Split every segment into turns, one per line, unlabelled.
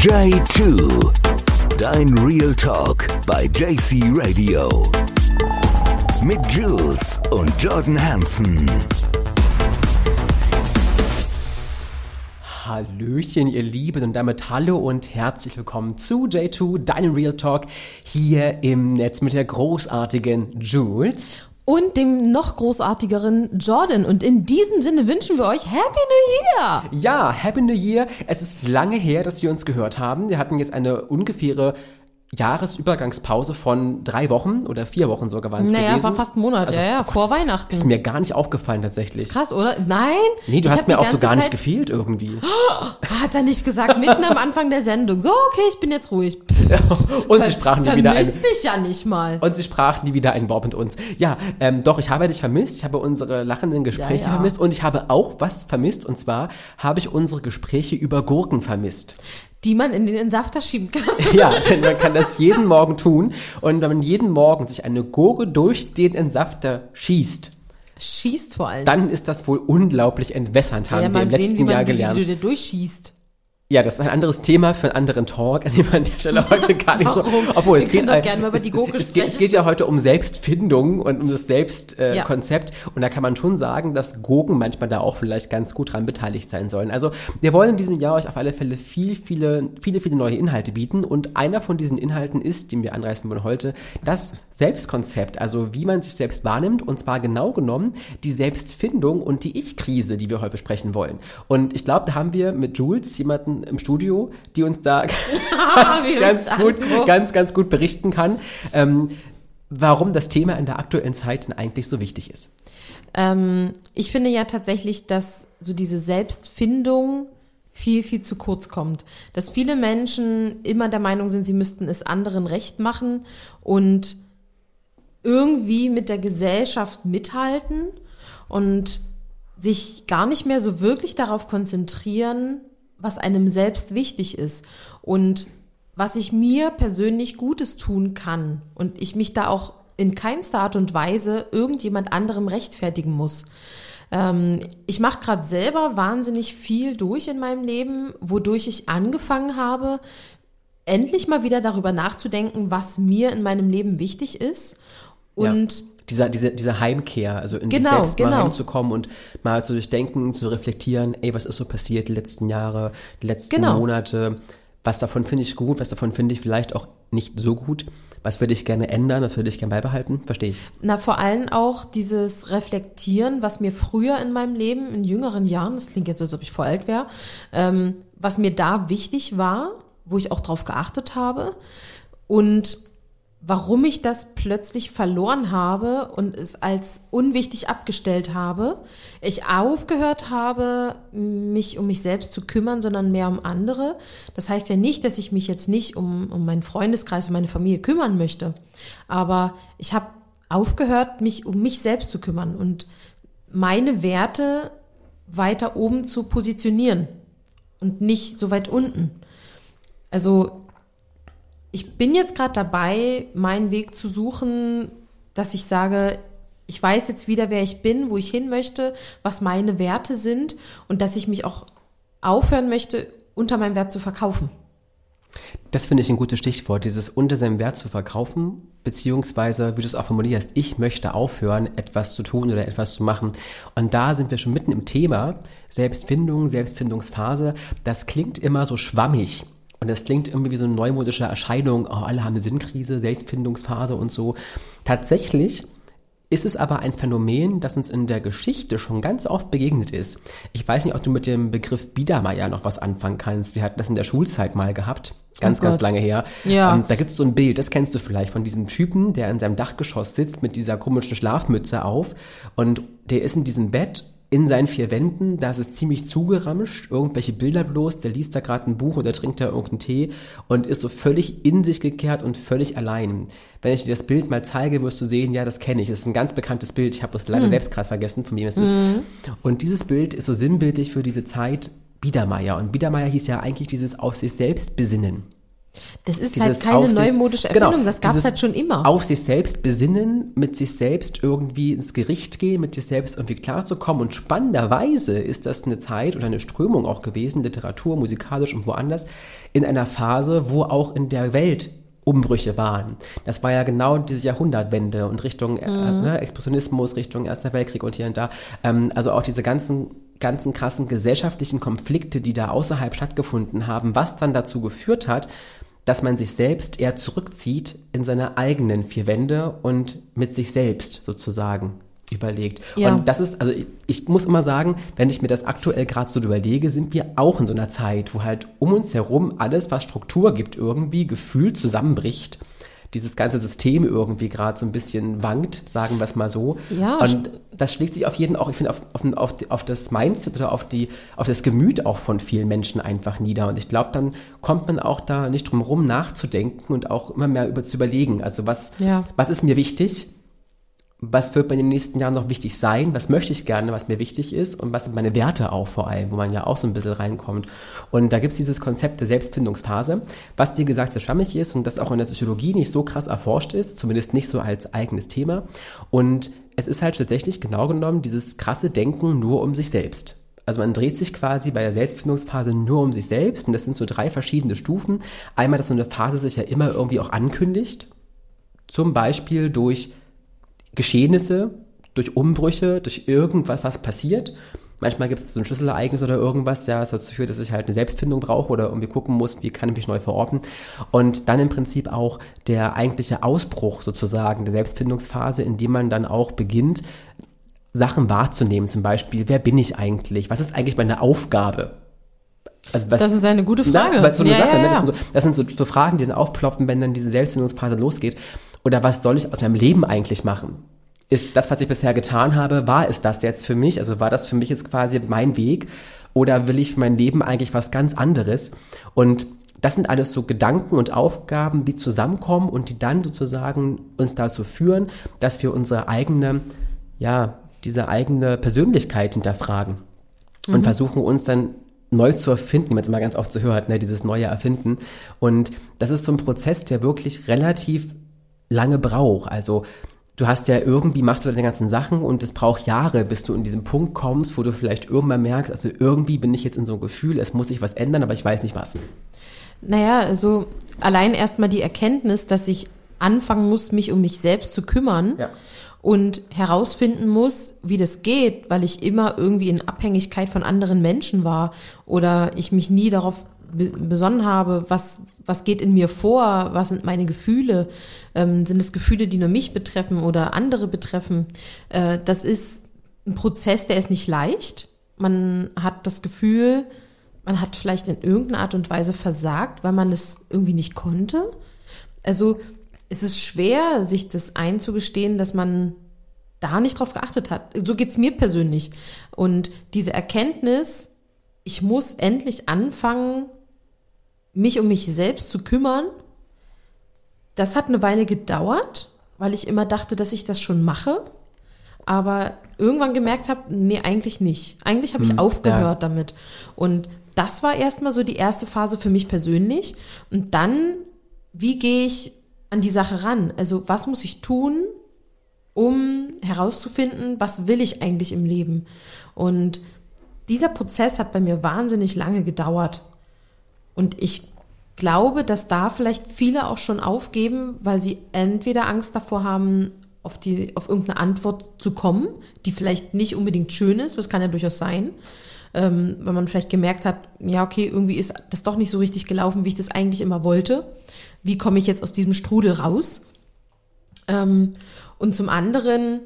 J2. Dein Real Talk bei JC Radio. Mit Jules und Jordan Hansen.
Hallöchen, ihr Lieben, und damit hallo und herzlich willkommen zu J2, deinem Real Talk, hier im Netz mit der großartigen Jules.
Und dem noch großartigeren Jordan. Und in diesem Sinne wünschen wir euch Happy New Year!
Ja, Happy New Year. Es ist lange her, dass wir uns gehört haben. Wir hatten jetzt eine ungefähre Jahresübergangspause von drei Wochen oder vier Wochen sogar waren es
Naja,
gewesen.
war fast ein Monat,
Also,
ja, ja,
oh
vor Weihnachten.
Ist mir gar nicht aufgefallen tatsächlich.
Krass, oder? Nein?
Nee, du hast mir auch so gar nicht
Zeit-
gefehlt irgendwie.
Hat er nicht gesagt, mitten am Anfang der Sendung. So, okay, ich bin jetzt ruhig.
Und sie sprachen nie wieder ein,
Vermisst mich ja nicht mal.
Und sie sprachen nie wieder ein Wort mit uns. Ja, ähm, doch, ich habe dich vermisst. Ich habe unsere lachenden Gespräche
Ja, ja.
vermisst. Und ich habe auch was vermisst. Und zwar habe ich unsere Gespräche über Gurken vermisst.
Die man in den Entsafter schieben kann.
Ja, denn man kann das jeden Morgen tun. Und wenn man jeden Morgen sich eine Gurke durch den Entsafter schießt,
Schießt vor allem.
dann ist das wohl unglaublich entwässernd, haben
ja,
wir im
sehen,
letzten Jahr gelernt.
wie du dir durchschießt.
Ja, das ist ein anderes Thema für einen anderen Talk, an dem wir an der Stelle heute gar nicht so. Obwohl, es geht ein-
gerne mal über die
es, es, geht, es geht ja heute um Selbstfindung und um das Selbstkonzept. Äh,
Ja.
Und da kann man schon sagen, dass Gurken manchmal da auch vielleicht ganz gut dran beteiligt sein sollen. Also, wir wollen in diesem Jahr euch auf alle Fälle viel, viele, viele, viele neue Inhalte bieten. Und einer von diesen Inhalten ist, den wir anreißen wollen heute, das Selbstkonzept. Also, wie man sich selbst wahrnimmt. Und zwar genau genommen die Selbstfindung und die Ich-Krise, die wir heute besprechen wollen. Und ich glaube, da haben wir mit Jules jemanden im Studio, die uns da ganz, ganz gut,
angucken.
ganz, ganz gut berichten kann, ähm, warum das Thema in der aktuellen Zeit eigentlich so wichtig ist.
Ähm, ich finde ja tatsächlich, dass so diese Selbstfindung viel, viel zu kurz kommt. Dass viele Menschen immer der Meinung sind, sie müssten es anderen recht machen und irgendwie mit der Gesellschaft mithalten und sich gar nicht mehr so wirklich darauf konzentrieren, was einem selbst wichtig ist und was ich mir persönlich Gutes tun kann und ich mich da auch in keinster Art und Weise irgendjemand anderem rechtfertigen muss. Ähm, ich mache gerade selber wahnsinnig viel durch in meinem Leben, wodurch ich angefangen habe, endlich mal wieder darüber nachzudenken, was mir in meinem Leben wichtig ist. Und
ja. Dieser, diese, diese Heimkehr, also in sich
Genau,
selbst mal
genau.
heimzukommen und mal zu durchdenken, zu reflektieren, ey, was ist so passiert die letzten Jahre, die letzten
Genau.
Monate, was davon finde ich gut, was davon finde ich vielleicht auch nicht so gut, was würde ich gerne ändern, was würde ich gerne beibehalten, verstehe ich.
Na, vor allem auch dieses Reflektieren, was mir früher in meinem Leben, in jüngeren Jahren, das klingt jetzt so, als ob ich voll alt wäre, ähm, was mir da wichtig war, wo ich auch drauf geachtet habe und warum ich das plötzlich verloren habe und es als unwichtig abgestellt habe. Ich aufgehört habe, mich um mich selbst zu kümmern, sondern mehr um andere. Das heißt ja nicht, dass ich mich jetzt nicht um, um meinen Freundeskreis und meine Familie kümmern möchte. Aber ich habe aufgehört, mich um mich selbst zu kümmern und meine Werte weiter oben zu positionieren und nicht so weit unten. Also ich bin jetzt gerade dabei, meinen Weg zu suchen, dass ich sage, ich weiß jetzt wieder, wer ich bin, wo ich hin möchte, was meine Werte sind und dass ich mich auch aufhören möchte, unter meinem Wert zu verkaufen.
Das finde ich ein gutes Stichwort, dieses unter seinem Wert zu verkaufen, beziehungsweise, wie du es auch formulierst, ich möchte aufhören, etwas zu tun oder etwas zu machen. Und da sind wir schon mitten im Thema Selbstfindung, Selbstfindungsphase. Das klingt immer so schwammig. Und das klingt irgendwie wie so eine neumodische Erscheinung. Oh, alle haben eine Sinnkrise, Selbstfindungsphase und so. Tatsächlich ist es aber ein Phänomen, das uns in der Geschichte schon ganz oft begegnet ist. Ich weiß nicht, ob du mit dem Begriff Biedermeier noch was anfangen kannst. Wir hatten das in der Schulzeit mal gehabt. Ganz,
Oh
ganz lange her.
Ja.
Ähm, da gibt es so ein Bild, das kennst du vielleicht, von diesem Typen, der in seinem Dachgeschoss sitzt mit dieser komischen Schlafmütze auf. Und der ist in diesem Bett in seinen vier Wänden, da ist es ziemlich zugeramscht, irgendwelche Bilder bloß, der liest da gerade ein Buch oder trinkt da irgendeinen Tee und ist so völlig in sich gekehrt und völlig allein. Wenn ich dir das Bild mal zeige, wirst du sehen, ja, das kenne ich. Das ist ein ganz bekanntes Bild. Ich habe es leider selbst gerade vergessen, von wem es ist. Und dieses Bild ist so sinnbildlich für diese Zeit Biedermeier. Und Biedermeier hieß ja eigentlich dieses auf sich selbst besinnen.
Das ist
Dieses
halt keine
sich-
neumodische
genau,
Erfindung, das gab es halt schon immer.
Auf sich selbst besinnen, mit sich selbst irgendwie ins Gericht gehen, mit sich selbst irgendwie klarzukommen. Und spannenderweise ist das eine Zeit oder eine Strömung auch gewesen, Literatur, musikalisch und woanders, in einer Phase, wo auch in der Welt Umbrüche waren. Das war ja genau diese Jahrhundertwende und Richtung äh, ne, Expressionismus, Richtung Erster Weltkrieg und hier und da. Ähm, also auch diese ganzen ganzen krassen gesellschaftlichen Konflikte, die da außerhalb stattgefunden haben, was dann dazu geführt hat, dass man sich selbst eher zurückzieht in seine eigenen vier Wände und mit sich selbst sozusagen überlegt.
Ja.
Und das ist, also ich, ich muss immer sagen, wenn ich mir das aktuell gerade so überlege, sind wir auch in so einer Zeit, wo halt um uns herum alles, was Struktur gibt, irgendwie gefühlt zusammenbricht. Dieses ganze System irgendwie gerade so ein bisschen wankt, sagen wir es mal so.
Ja,
Und das schlägt sich auf jeden auch, ich finde, auf, auf, auf, auf das Mindset oder auf, die, auf das Gemüt auch von vielen Menschen einfach nieder. Und ich glaube, dann kommt man auch da nicht drum rum nachzudenken und auch immer mehr über zu überlegen. Also was,
Ja.
was ist mir wichtig? Was wird mir in den nächsten Jahren noch wichtig sein? Was möchte ich gerne, was mir wichtig ist? Und was sind meine Werte auch vor allem, wo man ja auch so ein bisschen reinkommt. Und da gibt es dieses Konzept der Selbstfindungsphase, was wie gesagt sehr schwammig ist und das auch in der Psychologie nicht so krass erforscht ist, zumindest nicht so als eigenes Thema. Und es ist halt tatsächlich genau genommen dieses krasse Denken nur um sich selbst. Also man dreht sich quasi bei der Selbstfindungsphase nur um sich selbst und das sind so drei verschiedene Stufen. Einmal, dass so eine Phase sich ja immer irgendwie auch ankündigt, zum Beispiel durch Geschehnisse, durch Umbrüche, durch irgendwas, was passiert. Manchmal gibt es so ein Schlüsselereignis oder irgendwas, ja, was dazu führt, dass ich halt eine Selbstfindung brauche oder irgendwie gucken muss, wie kann ich mich neu verorten. Und dann im Prinzip auch der eigentliche Ausbruch sozusagen der Selbstfindungsphase, in dem man dann auch beginnt, Sachen wahrzunehmen. Zum Beispiel, wer bin ich eigentlich? Was ist eigentlich meine Aufgabe? Also was,
Das ist eine gute Frage.
Na, aber so eine
Ja,
Sache,
ja,
ne? Das sind, so, das sind so, so Fragen, die dann aufploppen, wenn dann diese Selbstfindungsphase losgeht. Oder was soll ich aus meinem Leben eigentlich machen? Ist das, was ich bisher getan habe, war es das jetzt für mich? Also war das für mich jetzt quasi mein Weg? Oder will ich für mein Leben eigentlich was ganz anderes? Und das sind alles so Gedanken und Aufgaben, die zusammenkommen und die dann sozusagen uns dazu führen, dass wir unsere eigene, ja, diese eigene Persönlichkeit hinterfragen und versuchen uns dann neu zu erfinden, wenn man es mal ganz oft so hört, ne, dieses neue Erfinden. Und das ist so ein Prozess, der wirklich relativ lange braucht. Also du hast ja irgendwie, machst du deine ganzen Sachen und es braucht Jahre, bis du in diesen Punkt kommst, wo du vielleicht irgendwann merkst, also irgendwie bin ich jetzt in so einem Gefühl, es muss sich was ändern, aber ich weiß nicht was.
Naja, also allein erstmal die Erkenntnis, dass ich anfangen muss, mich um mich selbst zu kümmern
Ja.
und herausfinden muss, wie das geht, weil ich immer irgendwie in Abhängigkeit von anderen Menschen war oder ich mich nie darauf besonnen habe, was, was geht in mir vor, was sind meine Gefühle, ähm, sind es Gefühle, die nur mich betreffen oder andere betreffen. Äh, das ist ein Prozess, der ist nicht leicht. Man hat das Gefühl, man hat vielleicht in irgendeiner Art und Weise versagt, weil man es irgendwie nicht konnte. Also es ist schwer, sich das einzugestehen, dass man da nicht drauf geachtet hat. So geht's mir persönlich. Und diese Erkenntnis, ich muss endlich anfangen, mich um mich selbst zu kümmern, das hat eine Weile gedauert, weil ich immer dachte, dass ich das schon mache. Aber irgendwann gemerkt habe, nee, eigentlich nicht. Eigentlich habe ich aufgehört damit. Und das war erstmal so die erste Phase für mich persönlich. Und dann, wie gehe ich an die Sache ran? Also was muss ich tun, um herauszufinden, was will ich eigentlich im Leben? Und dieser Prozess hat bei mir wahnsinnig lange gedauert. Und ich glaube, dass da vielleicht viele auch schon aufgeben, weil sie entweder Angst davor haben, auf, die, auf irgendeine Antwort zu kommen, die vielleicht nicht unbedingt schön ist, das kann ja durchaus sein, ähm, weil man vielleicht gemerkt hat, ja, okay, irgendwie ist das doch nicht so richtig gelaufen, wie ich das eigentlich immer wollte. Wie komme ich jetzt aus diesem Strudel raus? Ähm, und zum anderen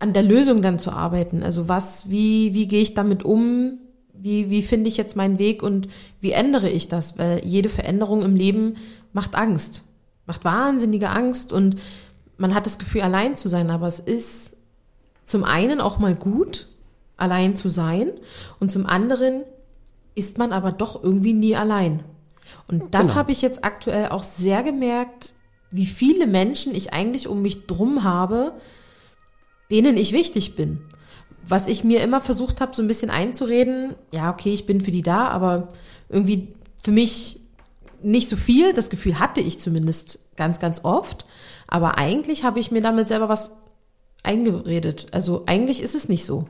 an der Lösung dann zu arbeiten. Also was, wie, wie gehe ich damit um? Wie, wie finde ich jetzt meinen Weg und wie ändere ich das? Weil jede Veränderung im Leben macht Angst, macht wahnsinnige Angst und man hat das Gefühl, allein zu sein. Aber es ist zum einen auch mal gut, allein zu sein und zum anderen ist man aber doch irgendwie nie allein. Und das
Genau.
habe ich jetzt aktuell auch sehr gemerkt, wie viele Menschen ich eigentlich um mich drum habe, denen ich wichtig bin. Was ich mir immer versucht habe, so ein bisschen einzureden, ja, okay, ich bin für die da, aber irgendwie für mich nicht so viel, das Gefühl hatte ich zumindest ganz, ganz oft. Aber eigentlich habe ich mir damit selber was eingeredet. Also eigentlich ist es nicht so.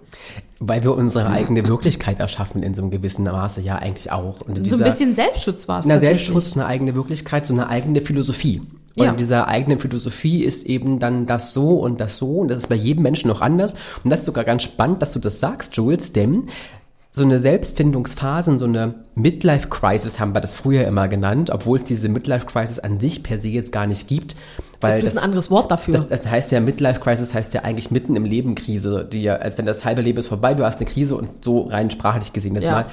Weil wir unsere eigene Wirklichkeit erschaffen in so einem gewissen Maße, ja eigentlich auch. Und
so
dieser,
ein bisschen Selbstschutz war es.
Na. Selbstschutz, eine eigene Wirklichkeit, so eine eigene Philosophie. Und
Ja.
in dieser eigenen Philosophie ist eben dann das so und das so. Und das ist bei jedem Menschen noch anders. Und das ist sogar ganz spannend, dass du das sagst, Jules, denn so eine Selbstfindungsphase, so eine Midlife-Crisis haben wir das früher immer genannt, obwohl es diese Midlife-Crisis an sich per se jetzt gar nicht gibt.
Das
Weil
ist ein anderes Wort dafür.
das, das heißt ja, Midlife Crisis heißt ja eigentlich mitten im Leben Krise, die ja, als wenn das halbe Leben ist vorbei, du hast eine Krise und so rein sprachlich gesehen das
Ja.
mal.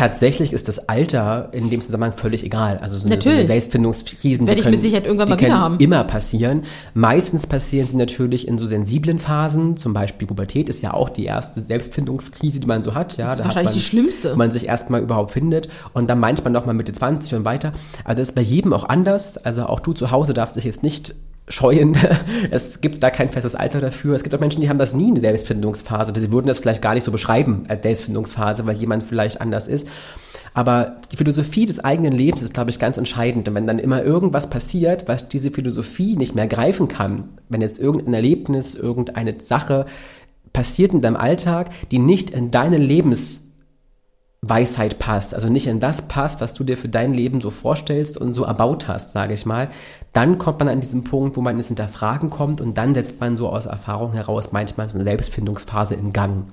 Tatsächlich ist das Alter in dem Zusammenhang völlig egal. Also so eine, so
Natürlich.
Selbstfindungskrisen,
Werde
die
ich
können,
mit Sicherheit irgendwann mal wieder haben.
immer passieren. Meistens passieren sie natürlich in so sensiblen Phasen, zum Beispiel Pubertät ist ja auch die erste Selbstfindungskrise, die man so hat. Ja,
Das ist
da
wahrscheinlich
man,
die schlimmste.
wo man sich erstmal überhaupt findet und dann manchmal noch mal Mitte 20 und weiter. Aber das ist bei jedem auch anders. Also auch du zu Hause darfst dich jetzt nicht scheuen. Es gibt da kein festes Alter dafür. Es gibt auch Menschen, die haben das nie eine Selbstfindungsphase. Sie würden das vielleicht gar nicht so beschreiben als Selbstfindungsphase, weil jemand vielleicht anders ist. Aber die Philosophie des eigenen Lebens ist, glaube ich, ganz entscheidend. Und wenn dann immer irgendwas passiert, was diese Philosophie nicht mehr greifen kann, wenn jetzt irgendein Erlebnis, irgendeine Sache passiert in deinem Alltag, die nicht in deine Lebens Weisheit passt, also nicht in das passt, was du dir für dein Leben so vorstellst und so erbaut hast, sage ich mal, dann kommt man an diesen Punkt, wo man ins Hinterfragen kommt und dann setzt man so aus Erfahrung heraus manchmal so eine Selbstfindungsphase in Gang.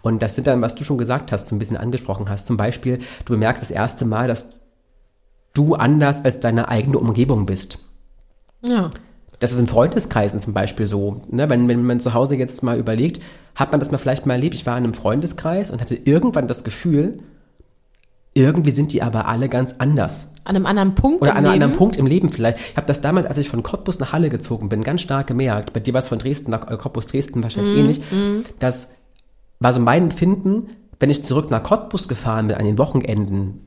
Und das sind dann, was du schon gesagt hast, so ein bisschen angesprochen hast, zum Beispiel, du bemerkst das erste Mal, dass du anders als deine eigene Umgebung bist.
ja.
Das ist in Freundeskreisen zum Beispiel so. Ne? Wenn, wenn man zu Hause jetzt mal überlegt, hat man das mal vielleicht mal erlebt. Ich war in einem Freundeskreis und hatte irgendwann das Gefühl, irgendwie sind die aber alle ganz anders.
An einem anderen Punkt
Oder
im
an einem anderen Punkt im Leben vielleicht. Ich habe das damals, als ich von Cottbus nach Halle gezogen bin, ganz stark gemerkt. Bei dir war es von Dresden nach äh, Cottbus, Dresden wahrscheinlich ähnlich. Das war so mein Empfinden, wenn ich zurück nach Cottbus gefahren bin an den Wochenenden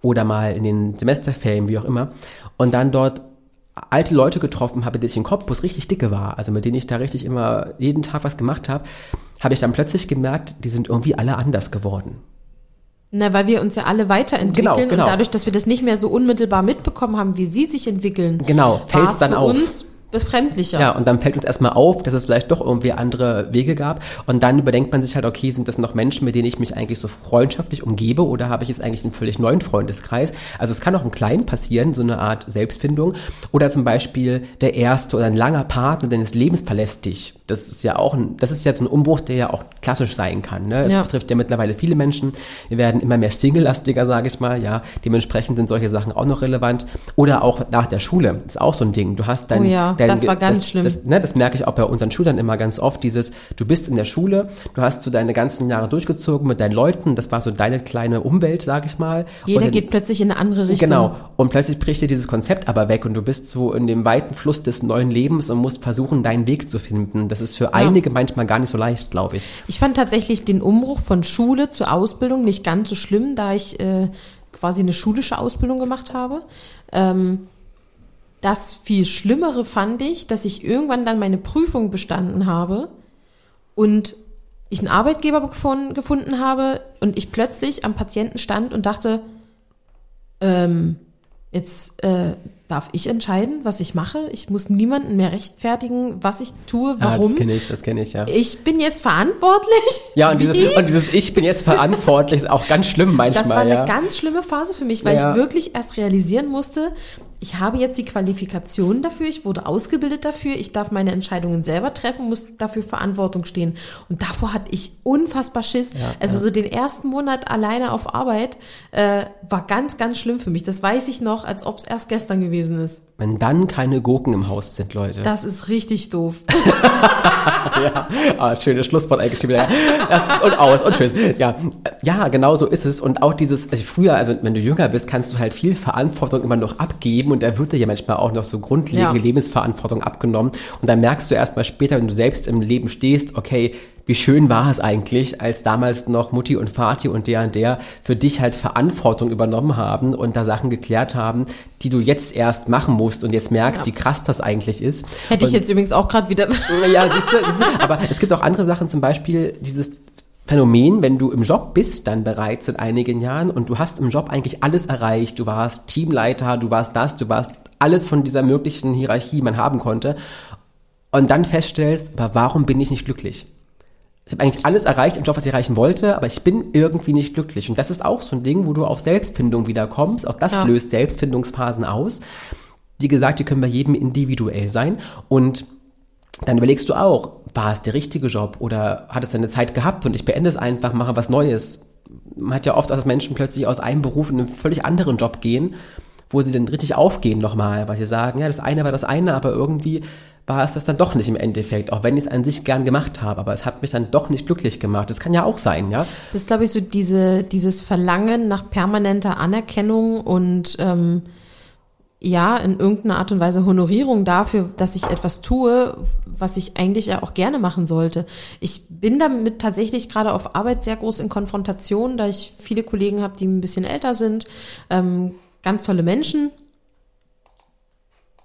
oder mal in den Semesterferien, wie auch immer, und dann dort alte Leute getroffen habe, die ich in Cottbus richtig dicke war, also mit denen ich da richtig immer jeden Tag was gemacht habe, habe ich dann plötzlich gemerkt, die sind irgendwie alle anders geworden.
Na, weil wir uns ja alle weiterentwickeln
Genau, genau.
und dadurch, dass wir das nicht mehr so unmittelbar mitbekommen haben, wie sie sich entwickeln,
Genau, fällt's
war's
dann auf.
uns befremdlicher.
Ja, und dann fällt uns erstmal auf, dass es vielleicht doch irgendwie andere Wege gab. Und dann überdenkt man sich halt, okay, sind das noch Menschen, mit denen ich mich eigentlich so freundschaftlich umgebe oder habe ich jetzt eigentlich einen völlig neuen Freundeskreis? Also es kann auch im Kleinen passieren, so eine Art Selbstfindung. Oder zum Beispiel der erste oder ein langer Partner deines Lebens verlässt dich. Das ist ja auch ein, das ist so ein Umbruch, der ja auch klassisch sein kann. Ne? Es
Ja.
betrifft ja mittlerweile viele Menschen. Wir werden immer mehr single-lastiger, sage ich mal. Ja, dementsprechend sind solche Sachen auch noch relevant. Oder auch nach der Schule. ist auch so ein Ding. Du hast dein,
Oh ja,
dein
das war ganz
das,
schlimm.
Das, ne, das merke ich auch bei unseren Schülern immer ganz oft, dieses, du bist in der Schule, du hast so deine ganzen Jahre durchgezogen mit deinen Leuten, das war so deine kleine Umwelt, sag ich mal.
Jeder
dann-
geht plötzlich in eine andere Richtung.
Genau. Und plötzlich bricht dir dieses Konzept aber weg und du bist so in dem weiten Fluss des neuen Lebens und musst versuchen, deinen Weg zu finden. Das ist für einige manchmal gar nicht so leicht, glaube ich.
Ich fand tatsächlich den Umbruch von Schule zur Ausbildung nicht ganz so schlimm, da ich äh, quasi eine schulische Ausbildung gemacht habe. Ähm, das viel Schlimmere fand ich, dass ich irgendwann dann meine Prüfung bestanden habe und ich einen Arbeitgeber gefon- gefunden habe und ich plötzlich am Patienten stand und dachte, ähm, jetzt äh, darf ich entscheiden, was ich mache. Ich muss niemanden mehr rechtfertigen, was ich tue,
Ja,
warum.
das kenne ich, das kenne ich, ja.
ich bin jetzt verantwortlich.
Ja, und,
Wie?
diese, und dieses Ich bin jetzt verantwortlich ist auch ganz schlimm manchmal,
Das war eine
ja.
ganz schlimme Phase für mich, weil
Ja.
ich wirklich erst realisieren musste, ich habe jetzt die Qualifikation dafür, ich wurde ausgebildet dafür, ich darf meine Entscheidungen selber treffen, muss dafür Verantwortung stehen. Und davor hatte ich unfassbar Schiss. also so den ersten Monat alleine auf Arbeit äh, war ganz, ganz schlimm für mich. Das weiß ich noch, als ob es erst gestern gewesen ist.
Wenn dann keine Gurken im Haus sind, Leute.
Das ist richtig doof.
ja, ah, schönes Schlusswort eingeschrieben. Das, und aus und tschüss. Ja, ja, genau so ist es. Und auch dieses, also früher, also wenn du jünger bist, kannst du halt viel Verantwortung immer noch abgeben und da wird dir ja manchmal auch noch so grundlegende
Ja.
Lebensverantwortung abgenommen. Und dann merkst du erst mal später, wenn du selbst im Leben stehst, okay, wie schön war es eigentlich, als damals noch Mutti und Vati und der und der für dich halt Verantwortung übernommen haben und da Sachen geklärt haben, die du jetzt erst machen musst und jetzt merkst, wie krass das eigentlich ist.
Hätte ich
Und-
jetzt übrigens auch gerade wieder.
ja, siehst du, siehst du, aber es gibt auch andere Sachen, zum Beispiel dieses Phänomen, wenn du im Job bist, dann bereits seit einigen Jahren und du hast im Job eigentlich alles erreicht. Du warst Teamleiter, du warst das, du warst alles von dieser möglichen Hierarchie, man haben konnte. Und dann feststellst, aber warum bin ich nicht glücklich? Ich habe eigentlich alles erreicht im Job, was ich erreichen wollte, aber ich bin irgendwie nicht glücklich. Und das ist auch so ein Ding, wo du auf Selbstfindung wieder kommst. Auch das ja. löst Selbstfindungsphasen aus. Wie gesagt, die können bei jedem individuell sein. Und dann überlegst du auch, war es der richtige Job oder hat es deine Zeit gehabt und ich beende es einfach, mache was Neues. Man hat ja oft, dass Menschen plötzlich aus einem Beruf in einen völlig anderen Job gehen, wo sie dann richtig aufgehen nochmal, weil sie sagen, ja, das eine war das eine, aber irgendwie war es das dann doch nicht im Endeffekt, auch wenn ich es an sich gern gemacht habe, aber es hat mich dann doch nicht glücklich gemacht. Das kann ja auch sein, ja.
Es ist, glaube ich, so diese, dieses Verlangen nach permanenter Anerkennung und ähm, ja, in irgendeiner Art und Weise Honorierung dafür, dass ich etwas tue, was ich eigentlich ja auch gerne machen sollte. Ich bin damit tatsächlich gerade auf Arbeit sehr groß in Konfrontation, da ich viele Kollegen habe, die ein bisschen älter sind, ähm, ganz tolle Menschen,